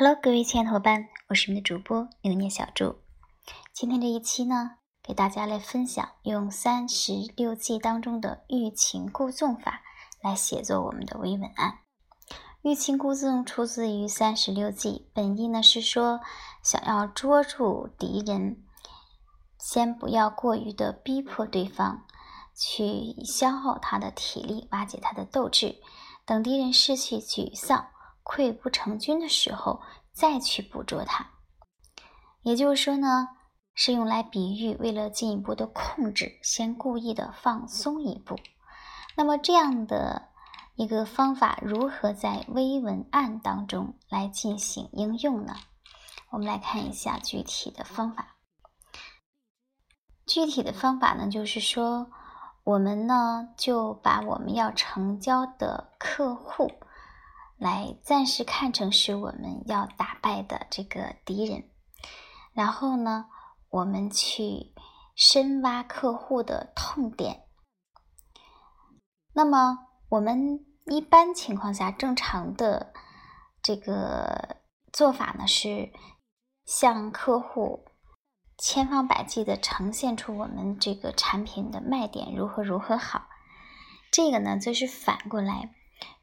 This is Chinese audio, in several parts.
Hello，各位亲爱的伙伴，我是你们的主播牛念小猪。今天这一期呢，给大家来分享用三十六计当中的欲擒故纵法来写作我们的微文案。欲擒故纵出自于三十六计，本意呢是说，想要捉住敌人，先不要过于的逼迫对方，去消耗他的体力，瓦解他的斗志，等敌人失去沮丧。溃不成军的时候，再去捕捉它。也就是说呢，是用来比喻为了进一步的控制，先故意的放松一步。那么这样的一个方法，如何在微文案当中来进行应用呢？我们来看一下具体的方法。具体的方法呢，就是说，我们呢就把我们要成交的客户。来暂时看成是我们要打败的这个敌人，然后呢，我们去深挖客户的痛点。那么，我们一般情况下正常的这个做法呢，是向客户千方百计的呈现出我们这个产品的卖点如何如何好。这个呢，就是反过来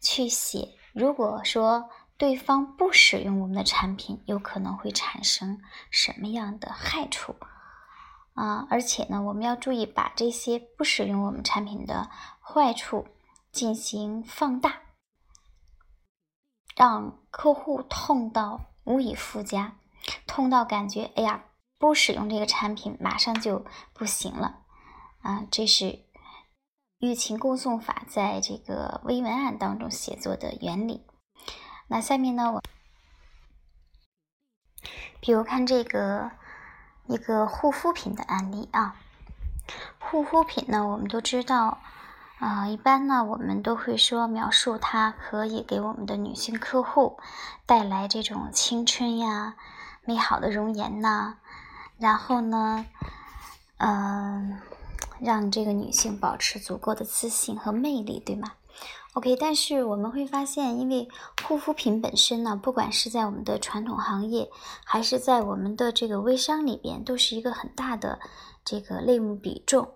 去写。如果说对方不使用我们的产品，有可能会产生什么样的害处啊？而且呢，我们要注意把这些不使用我们产品的坏处进行放大，让客户痛到无以复加，痛到感觉哎呀，不使用这个产品马上就不行了啊！这是。欲擒故纵法在这个微文案当中写作的原理。那下面呢，我比如看这个一个护肤品的案例啊。护肤品呢，我们都知道，啊，一般呢，我们都会说描述它可以给我们的女性客户带来这种青春呀、美好的容颜呐，然后呢，嗯。让这个女性保持足够的自信和魅力，对吗？OK，但是我们会发现，因为护肤品本身呢，不管是在我们的传统行业，还是在我们的这个微商里边，都是一个很大的这个类目比重。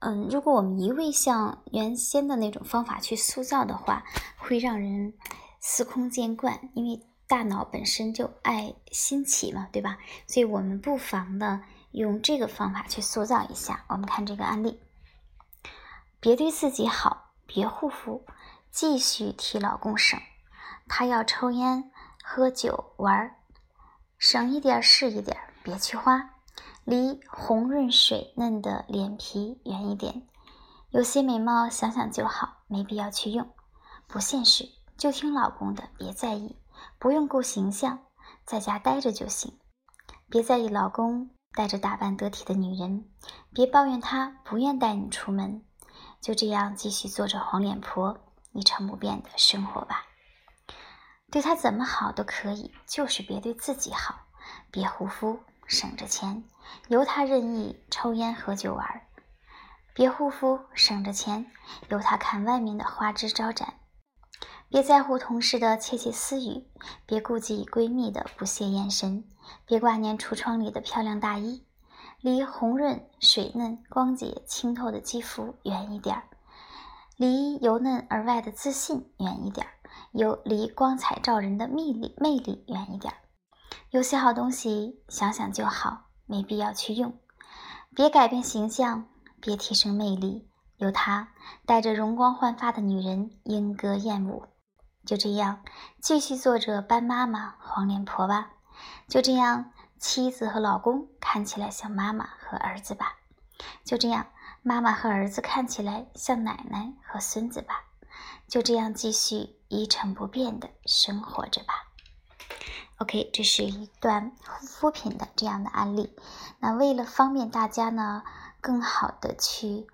嗯，如果我们一味像原先的那种方法去塑造的话，会让人司空见惯，因为大脑本身就爱新奇嘛，对吧？所以我们不妨呢。用这个方法去塑造一下。我们看这个案例：别对自己好，别护肤，继续替老公省。他要抽烟、喝酒、玩，省一点是一点，别去花。离红润水嫩的脸皮远一点。有些美貌想想就好，没必要去用，不现实。就听老公的，别在意，不用顾形象，在家待着就行。别在意老公。带着打扮得体的女人，别抱怨她不愿带你出门，就这样继续做着黄脸婆，一成不变的生活吧。对她怎么好都可以，就是别对自己好，别护肤，省着钱，由她任意抽烟喝酒玩。别护肤，省着钱，由她看外面的花枝招展。别在乎同事的窃窃私语，别顾及闺蜜的不屑眼神，别挂念橱窗里的漂亮大衣，离红润、水嫩、光洁、清透的肌肤远一点儿，离由嫩而外的自信远一点儿，有离光彩照人的魅力魅力远一点儿。有些好东西想想就好，没必要去用。别改变形象，别提升魅力，有她带着容光焕发的女人莺歌燕舞。就这样，继续做着班妈妈、黄脸婆吧。就这样，妻子和老公看起来像妈妈和儿子吧。就这样，妈妈和儿子看起来像奶奶和孙子吧。就这样，继续一成不变的生活着吧。OK，这是一段护肤品的这样的案例。那为了方便大家呢，更好的去。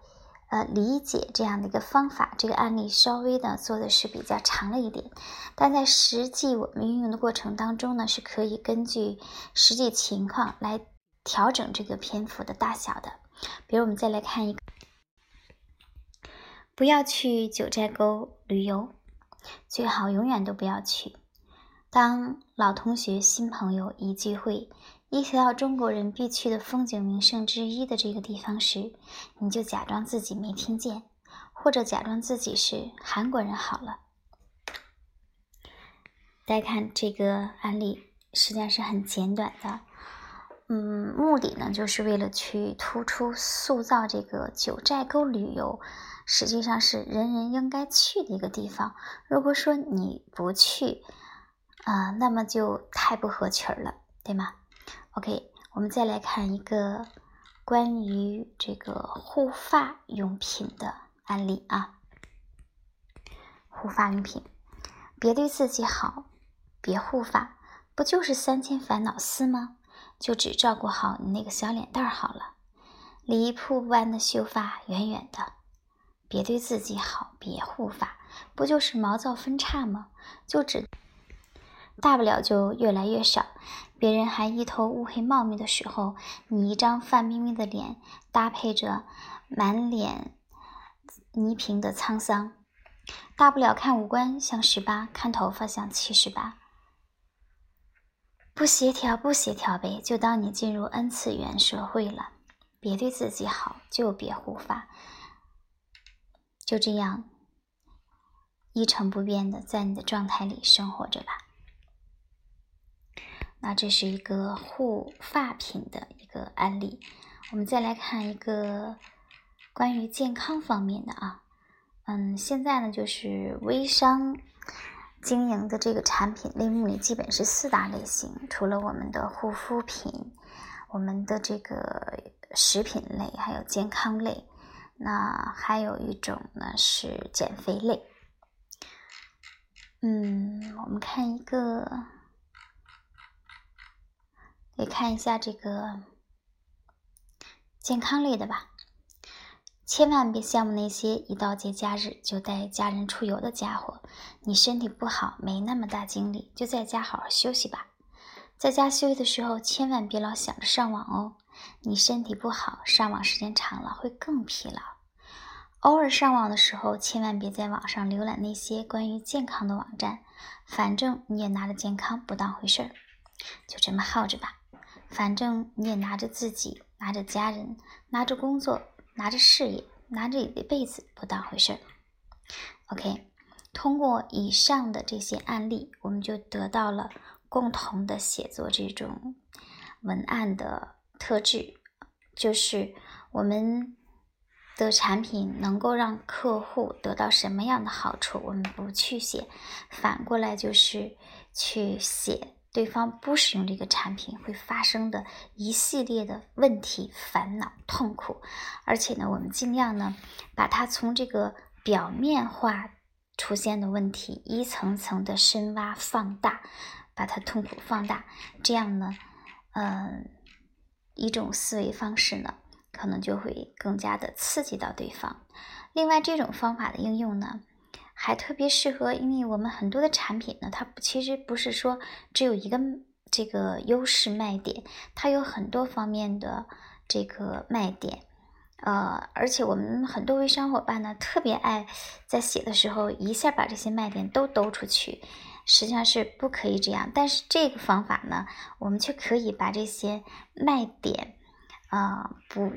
呃，理解这样的一个方法，这个案例稍微呢做的是比较长了一点，但在实际我们运用的过程当中呢，是可以根据实际情况来调整这个篇幅的大小的。比如我们再来看一个，不要去九寨沟旅游，最好永远都不要去。当老同学、新朋友一聚会，一提到中国人必去的风景名胜之一的这个地方时，你就假装自己没听见，或者假装自己是韩国人好了。大家看这个案例，实际上是很简短的。嗯，目的呢，就是为了去突出、塑造这个九寨沟旅游，实际上是人人应该去的一个地方。如果说你不去，啊，那么就太不合群了，对吗？OK，我们再来看一个关于这个护发用品的案例啊。护发用品，别对自己好，别护发，不就是三千烦恼丝吗？就只照顾好你那个小脸蛋儿好了，离瀑布般的秀发远远的。别对自己好，别护发，不就是毛躁分叉吗？就只大不了就越来越少。别人还一头乌黑茂密的时候，你一张范冰冰的脸，搭配着满脸泥平的沧桑，大不了看五官像十八，看头发像七十八。不协调，不协调呗，就当你进入 N 次元社会了。别对自己好，就别护发，就这样一成不变的在你的状态里生活着吧。那这是一个护发品的一个案例。我们再来看一个关于健康方面的啊，嗯，现在呢就是微商。经营的这个产品类目里，基本是四大类型，除了我们的护肤品、我们的这个食品类，还有健康类，那还有一种呢是减肥类。嗯，我们看一个，得看一下这个健康类的吧。千万别羡慕那些一到节假日就带家人出游的家伙。你身体不好，没那么大精力，就在家好好休息吧。在家休息的时候，千万别老想着上网哦。你身体不好，上网时间长了会更疲劳。偶尔上网的时候，千万别在网上浏览那些关于健康的网站。反正你也拿着健康不当回事儿，就这么耗着吧。反正你也拿着自己，拿着家人，拿着工作。拿着事业，拿着一辈子不当回事儿。OK，通过以上的这些案例，我们就得到了共同的写作这种文案的特质，就是我们的产品能够让客户得到什么样的好处，我们不去写，反过来就是去写。对方不使用这个产品会发生的一系列的问题、烦恼、痛苦，而且呢，我们尽量呢，把它从这个表面化出现的问题一层层的深挖放大，把它痛苦放大，这样呢，嗯，一种思维方式呢，可能就会更加的刺激到对方。另外，这种方法的应用呢。还特别适合，因为我们很多的产品呢，它其实不是说只有一个这个优势卖点，它有很多方面的这个卖点，呃，而且我们很多微商伙伴呢，特别爱在写的时候一下把这些卖点都兜出去，实际上是不可以这样。但是这个方法呢，我们却可以把这些卖点啊不。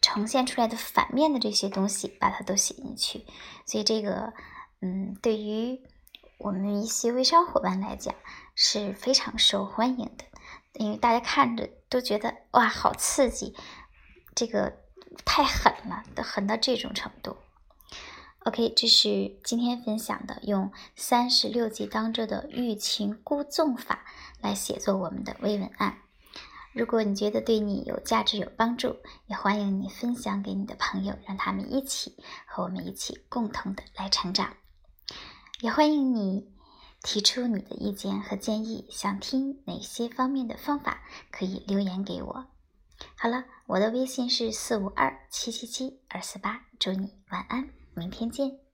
呈现出来的反面的这些东西，把它都写进去，所以这个，嗯，对于我们一些微商伙伴来讲是非常受欢迎的，因为大家看着都觉得哇，好刺激，这个太狠了，都狠到这种程度。OK，这是今天分享的用三十六计当中的欲擒故纵法来写作我们的微文案。如果你觉得对你有价值、有帮助，也欢迎你分享给你的朋友，让他们一起和我们一起共同的来成长。也欢迎你提出你的意见和建议，想听哪些方面的方法，可以留言给我。好了，我的微信是四五二七七七二四八，祝你晚安，明天见。